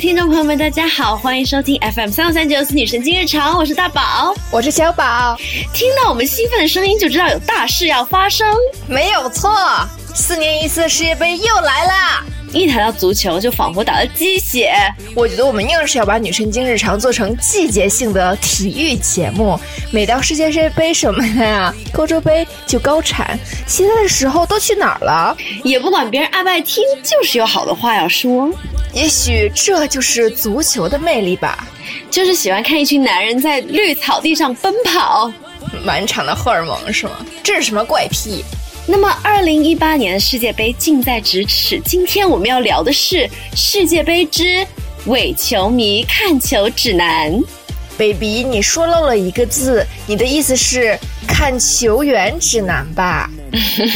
听众朋友们，大家好，欢迎收听 FM 三五三九四女神经日常，我是大宝，我是小宝。听到我们兴奋的声音，就知道有大事要发生。没有错，四年一次的世界杯又来了。一谈到足球，就仿佛打了鸡血。我觉得我们硬是要把女神经日常做成季节性的体育节目。每到世界杯什么的呀，欧洲杯就高产，其他的时候都去哪儿了？也不管别人爱不爱听，就是有好的话要说。也许这就是足球的魅力吧，就是喜欢看一群男人在绿草地上奔跑，满场的荷尔蒙是吗？这是什么怪癖？那么，二零一八年的世界杯近在咫尺，今天我们要聊的是世界杯之伪球迷看球指南。baby，你说漏了一个字，你的意思是看球员指南吧？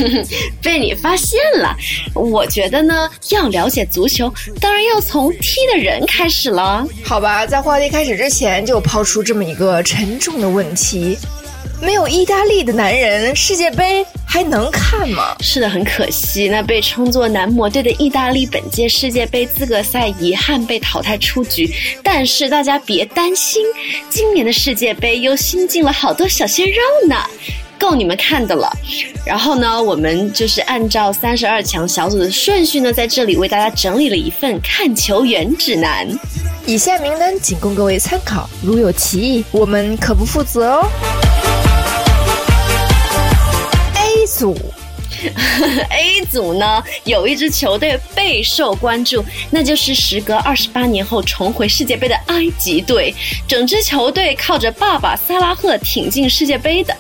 被你发现了。我觉得呢，要了解足球，当然要从踢的人开始了。好吧，在话题开始之前，就抛出这么一个沉重的问题。没有意大利的男人，世界杯还能看吗？是的，很可惜。那被称作男模队的意大利，本届世界杯资格赛遗憾被淘汰出局。但是大家别担心，今年的世界杯又新进了好多小鲜肉呢，够你们看的了。然后呢，我们就是按照三十二强小组的顺序呢，在这里为大家整理了一份看球员指南。以下名单仅供各位参考，如有歧义，我们可不负责哦。组。A 组呢，有一支球队备受关注，那就是时隔二十八年后重回世界杯的埃及队。整支球队靠着爸爸萨拉赫挺进世界杯的。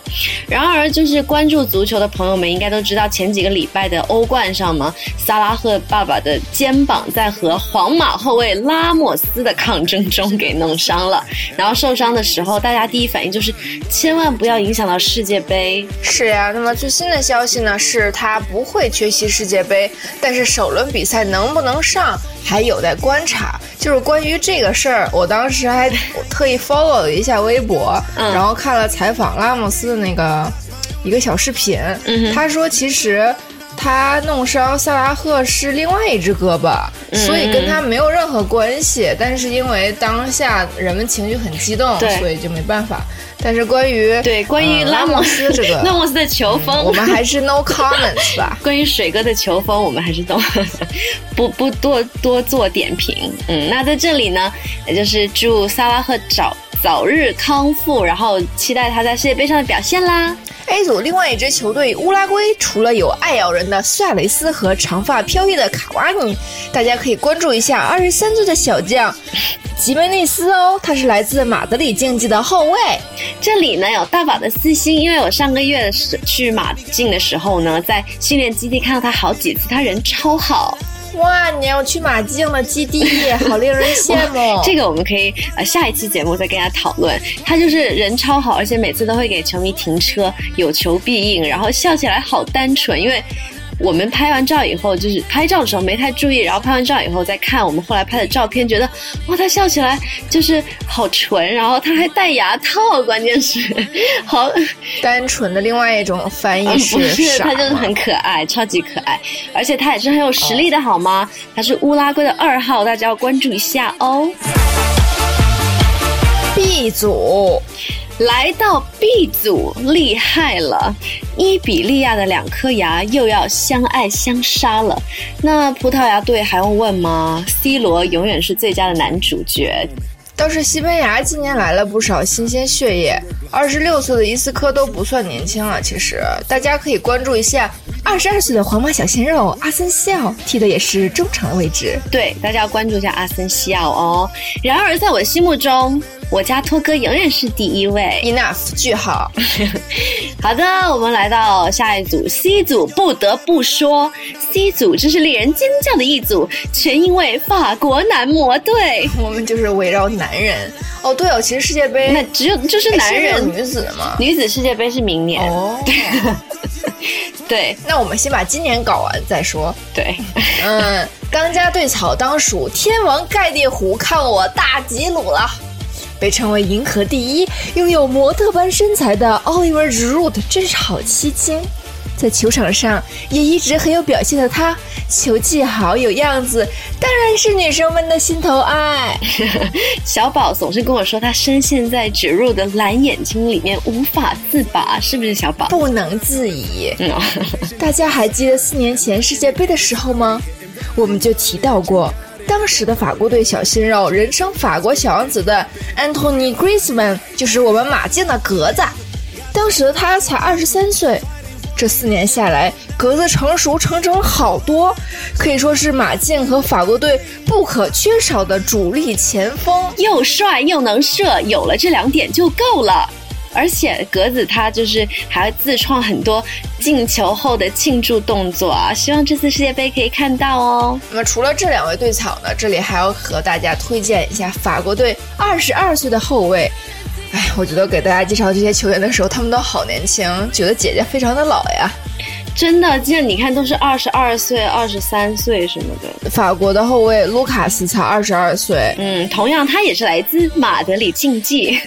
然而，就是关注足球的朋友们应该都知道，前几个礼拜的欧冠上嘛，萨拉赫爸爸的肩膀在和皇马后卫拉莫斯的抗争中给弄伤了。然后受伤的时候，大家第一反应就是千万不要影响到世界杯。是呀，那么最新的消息呢是。他不会缺席世界杯，但是首轮比赛能不能上还有待观察。就是关于这个事儿，我当时还特意 follow 了一下微博，然后看了采访拉莫斯的那个一个小视频。他说，其实他弄伤萨拉赫是另外一只胳膊，所以跟他没有任何关系。但是因为当下人们情绪很激动，所以就没办法。但是关于对关于拉莫斯这个 拉莫斯的球风，我们还是 no comments 吧。关于水哥的球风，我们还是都 不不多多做点评。嗯，那在这里呢，也就是祝萨拉赫早早日康复，然后期待他在世界杯上的表现啦。A 组另外一支球队乌拉圭，除了有爱咬人的苏亚雷斯和长发飘逸的卡瓦尼，大家可以关注一下二十三岁的小将。吉梅内斯哦，他是来自马德里竞技的后卫。这里呢有大宝的私心，因为我上个月是去马竞的时候呢，在训练基地看到他好几次，他人超好。哇，你要去马竞的基地，好令人羡慕。这个我们可以呃下一期节目再跟大家讨论。他就是人超好，而且每次都会给球迷停车，有求必应，然后笑起来好单纯，因为。我们拍完照以后，就是拍照的时候没太注意，然后拍完照以后再看我们后来拍的照片，觉得哇，他笑起来就是好纯，然后他还戴牙套，关键是 好单纯的另外一种翻译是是，他就是很可爱，超级可爱，而且他也是很有实力的，好吗？他是乌拉圭的二号，大家要关注一下哦。B 组。来到 B 组，厉害了！伊比利亚的两颗牙又要相爱相杀了。那葡萄牙队还用问吗？C 罗永远是最佳的男主角。倒是西班牙今年来了不少新鲜血液，二十六岁的伊斯科都不算年轻了。其实大家可以关注一下二十二岁的皇马小鲜肉阿森西奥，踢的也是中场的位置。对，大家要关注一下阿森西奥哦。然而在我心目中。我家托哥永远是第一位。Enough，句号。好的，我们来到下一组 C 组，不得不说，C 组真是令人尖叫的一组，全因为法国男模队。我们就是围绕男人。哦，对哦，其实世界杯那只有就是男人，女子嘛？女子世界杯是明年。哦。对那我们先把今年搞完再说。对，嗯，当家对草当属天王盖地虎，看我大吉鲁了。被称为银河第一、拥有模特般身材的 Oliver Giroud 真是好吸睛。在球场上也一直很有表现的他，球技好有样子，当然是女生们的心头爱。小宝总是跟我说他深陷在植入的蓝眼睛里面无法自拔，是不是小宝？不能自已。嗯，大家还记得四年前世界杯的时候吗？我们就提到过，当时的法国队小鲜肉，人称法国小王子的 Anthony Griezmann，就是我们马竞的格子。当时的他才二十三岁。这四年下来，格子成熟成长了好多，可以说是马竞和法国队不可缺少的主力前锋。又帅又能射，有了这两点就够了。而且格子他就是还自创很多进球后的庆祝动作啊，希望这次世界杯可以看到哦。那么除了这两位队草呢，这里还要和大家推荐一下法国队二十二岁的后卫。哎，我觉得给大家介绍这些球员的时候，他们都好年轻，觉得姐姐非常的老呀。真的，现在你看都是二十二岁、二十三岁什么的。法国的后卫卢卡斯才二十二岁，嗯，同样他也是来自马德里竞技。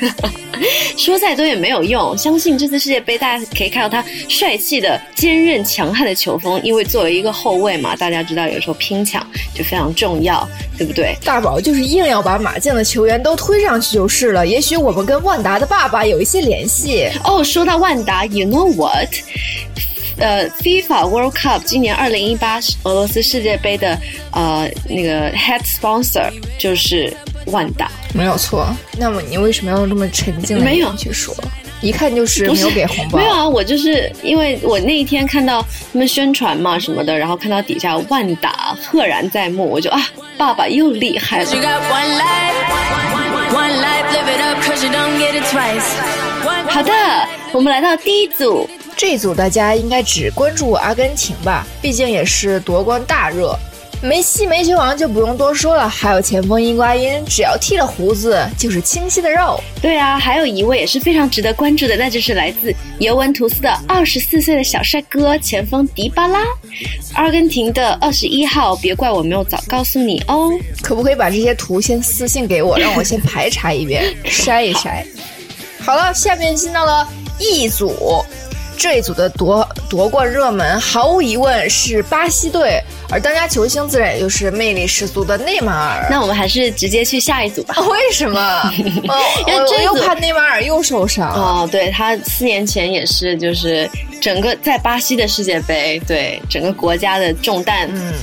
说再多也没有用，相信这次世界杯大家可以看到他帅气的、坚韧强悍的球风。因为作为一个后卫嘛，大家知道有时候拼抢就非常重要，对不对？大宝就是硬要把马竞的球员都推上去就是了。也许我们跟万达的爸爸有一些联系。哦，说到万达，You know what？呃，FIFA World Cup 今年二零一八俄罗斯世界杯的呃那个 head sponsor 就是万达，没有错。那么你为什么要用这么沉静的没有去说？一看就是没有给红包。没有啊，我就是因为我那一天看到他们宣传嘛什么的，然后看到底下万达赫然在目，我就啊，爸爸又厉害了。好的，我们来到第一组。这一组大家应该只关注阿根廷吧，毕竟也是夺冠大热。梅西、梅球王就不用多说了，还有前锋伊瓜因，只要剃了胡子就是清晰的肉。对啊，还有一位也是非常值得关注的，那就是来自尤文图斯的二十四岁的小帅哥前锋迪巴拉，阿根廷的二十一号。别怪我没有早告诉你哦。可不可以把这些图先私信给我，让我先排查一遍，筛一筛。好了，下面进到了 E 组。这一组的夺夺冠热门，毫无疑问是巴西队，而当家球星自然也就是魅力十足的内马尔。那我们还是直接去下一组吧。为什么？因为这又怕内马尔又受伤。哦，对他四年前也是，就是整个在巴西的世界杯，对整个国家的重担。嗯，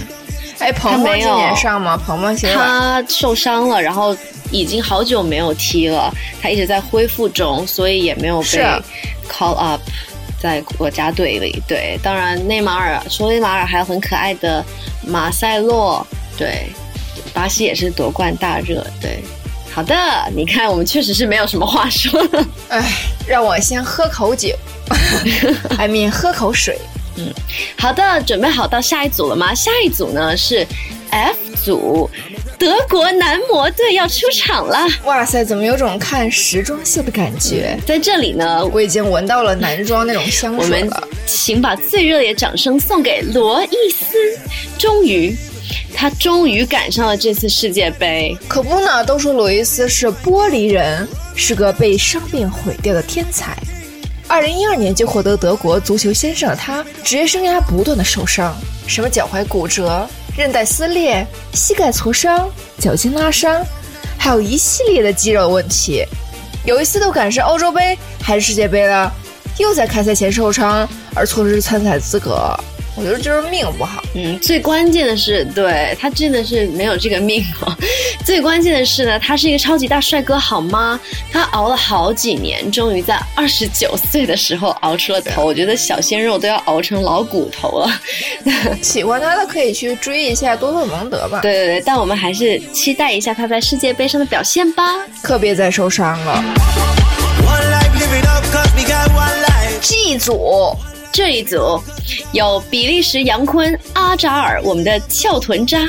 哎，鹏鹏今年上吗？鹏鹏现在他受伤了，然后已经好久没有踢了，他一直在恢复中，所以也没有被 call up。在国家队里，对，当然内马尔，除了内马尔，还有很可爱的马塞洛，对，巴西也是夺冠大热，对，好的，你看我们确实是没有什么话说了，哎，让我先喝口酒，I mean 喝口水，嗯，好的，准备好到下一组了吗？下一组呢是 F 组。德国男模队要出场了！哇塞，怎么有种看时装秀的感觉？在这里呢，我已经闻到了男装那种香水了。我们请把最热烈的掌声送给罗伊斯，终于，他终于赶上了这次世界杯。可不呢，都说罗伊斯是玻璃人，是个被伤病毁掉的天才。二零一二年就获得德国足球先生的他，职业生涯不断的受伤，什么脚踝骨折。韧带撕裂、膝盖挫伤、脚筋拉伤，还有一系列的肌肉问题。有一次都赶上欧洲杯还是世界杯了，又在开赛前受伤而错失参赛资格。我觉得就是命不好。嗯，最关键的是，对他真的是没有这个命啊。最关键的是呢，他是一个超级大帅哥，好吗？他熬了好几年，终于在二十九岁的时候熬出了头。我觉得小鲜肉都要熬成老骨头了。喜欢他的可以去追一下多特蒙德吧。对对对，但我们还是期待一下他在世界杯上的表现吧。可别再受伤了。G 组。这一组有比利时杨坤阿扎尔，我们的翘臀渣，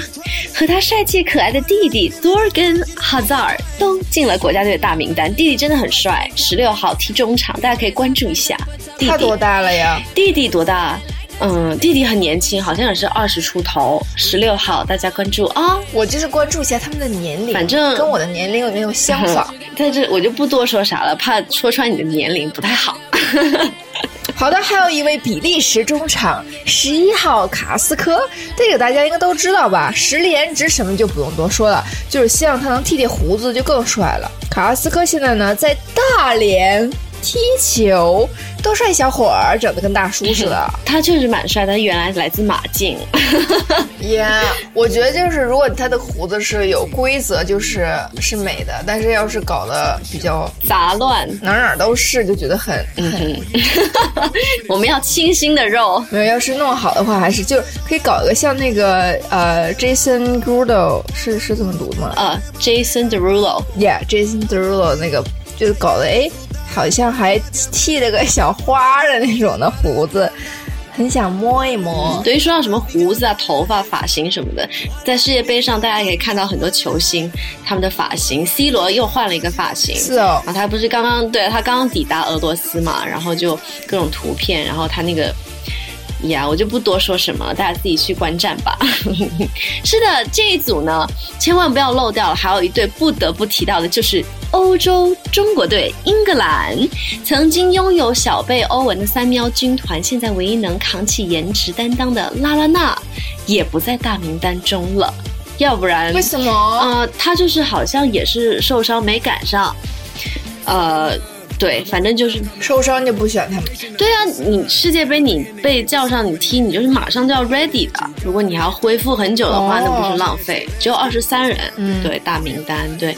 和他帅气可爱的弟弟多尔根哈扎尔都进了国家队的大名单。弟弟真的很帅，十六号踢中场，大家可以关注一下。他多大了呀？弟弟多大？嗯，弟弟很年轻，好像也是二十出头，十六号，大家关注啊。我就是关注一下他们的年龄，反正跟我的年龄有没有相仿。在这我就不多说啥了，怕说穿你的年龄不太好。好的，还有一位比利时中场十一号卡斯科，这个大家应该都知道吧？实力颜值什么就不用多说了，就是希望他能剃剃胡子就更帅了。卡斯科现在呢在大连。踢球，多帅小伙儿，整得跟大叔似的。他确实蛮帅，他原来来自马竞。耶，我觉得就是如果他的胡子是有规则，就是是美的。但是要是搞得比较杂乱，哪哪都是，就觉得很很。我们要清新的肉。没有，要是弄好的话，还是就可以搞一个像那个呃，Jason Derulo 是是这么读的吗？呃，Jason Derulo。Yeah，Jason Derulo 那个就是搞的哎。好像还剃了个小花的那种的胡子，很想摸一摸。对于说到什么胡子啊、头发、发型什么的，在世界杯上大家可以看到很多球星他们的发型。C 罗又换了一个发型，是哦。啊，他不是刚刚对他刚刚抵达俄罗斯嘛，然后就各种图片，然后他那个。呀，我就不多说什么了，大家自己去观战吧。是的，这一组呢，千万不要漏掉了。还有一对不得不提到的，就是欧洲中国队英格兰。曾经拥有小贝欧文的三喵军团，现在唯一能扛起颜值担当的拉拉娜，也不在大名单中了。要不然为什么？呃，他就是好像也是受伤没赶上。呃。对，反正就是受伤就不选他们。对啊，你世界杯你被叫上你踢，你就是马上就要 ready 的。如果你还要恢复很久的话，那不是浪费？只有二十三人，对大名单，对。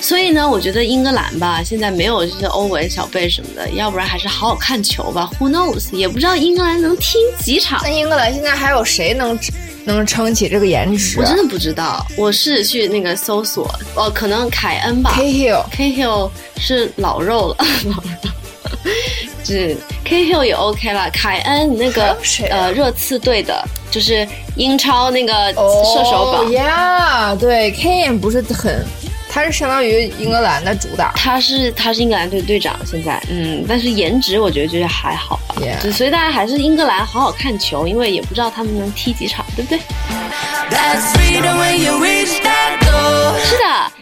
所以呢，我觉得英格兰吧，现在没有这些欧文、小贝什么的，要不然还是好好看球吧。Who knows？也不知道英格兰能踢几场。那英格兰现在还有谁能？能撑起这个颜值？我真的不知道。我是去那个搜索，哦，可能凯恩吧。K Hill，K Hill 是老肉了，是 K Hill 也 OK 了。凯恩那个呃热刺队的，就是英超那个射手榜呀。对，K N 不是很。他是相当于英格兰的主打，他是他是英格兰队队长，现在。嗯，但是颜值我觉得就是还好吧，所以大家还是英格兰好好看球，因为也不知道他们能踢几场，对不对？是的，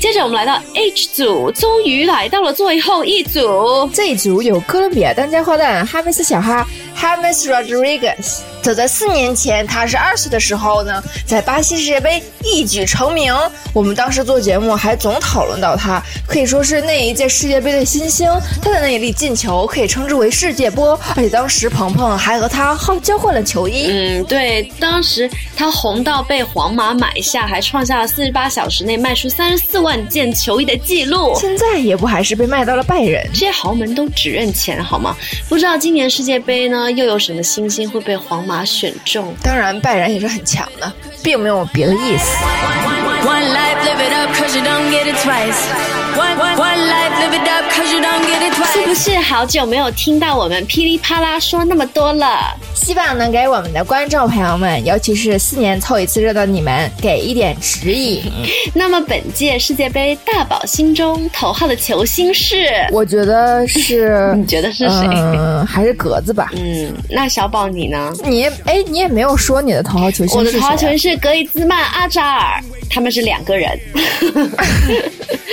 接着我们来到 H 组，终于来到了最后一组，这一组有哥伦比亚当家花旦哈梅斯小哈。James Rodriguez，早在四年前，他是二岁的时候呢，在巴西世界杯一举成名。我们当时做节目还总讨论到他，可以说是那一届世界杯的新星。他的那一粒进球可以称之为世界波，而且当时鹏鹏还和他好交换了球衣。嗯，对，当时他红到被皇马买下，还创下了四十八小时内卖出三十四万件球衣的记录。现在也不还是被卖到了拜仁？这些豪门都只认钱好吗？不知道今年世界杯呢？又有什么新星会被皇马选中？当然，拜仁也是很强的，并没有别的意思。是不是好久没有听到我们噼里啪啦说那么多了？希望能给我们的观众朋友们，尤其是四年凑一次热的你们，给一点指引。那么本届世界杯大宝心中头号的球星是？我觉得是，你觉得是谁？嗯，还是格子吧。嗯，那小宝你呢？你哎，你也没有说你的头号球星。我的头号球星是格里兹曼、阿扎尔，他们是两个人。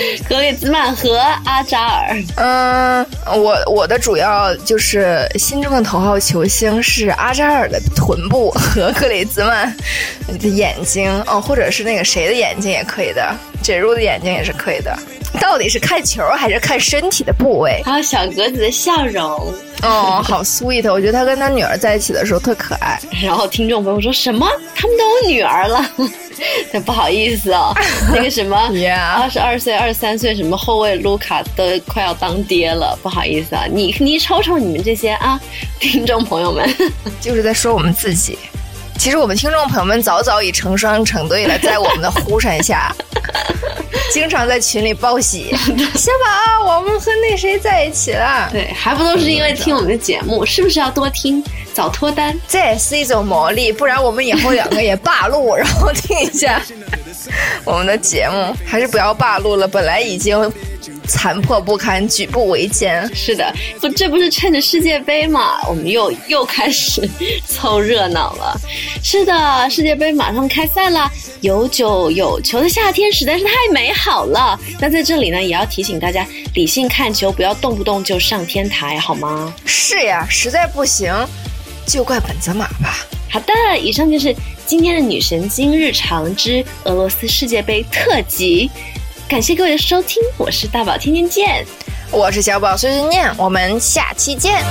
格里兹曼和阿扎尔。嗯，我我的主要就是心中的头号球星是阿扎尔的臀部和格里兹曼的眼睛哦，或者是那个谁的眼睛也可以的，植入的眼睛也是可以的。到底是看球还是看身体的部位？还有小格子的笑容哦，好 sweet！我觉得他跟他女儿在一起的时候特可爱。然后听众朋友说什么？他们都有女儿了？不好意思哦，那个什么，二十二岁、二十三岁，什么后卫卢卡都快要当爹了，不好意思啊，你你瞅瞅你们这些啊，听众朋友们，就是在说我们自己。其实我们听众朋友们早早已成双成对了，在我们的呼声下，经常在群里报喜，小宝，我们和那谁在一起了。对，还不都是因为听我们的节目，是不是要多听，早脱单？这也是一种魔力，不然我们以后两个也罢录，然后听一下我们的节目，还是不要罢录了。本来已经。残破不堪，举步维艰。是的，不，这不是趁着世界杯嘛，我们又又开始 凑热闹了。是的，世界杯马上开赛了，有酒有球的夏天实在是太美好了。那在这里呢，也要提醒大家，理性看球，不要动不动就上天台，好吗？是呀，实在不行，就怪本泽马吧。好的，以上就是今天的女神经日常之俄罗斯世界杯特辑。感谢各位的收听我是大宝天天见。我是小宝碎碎念我们下期见。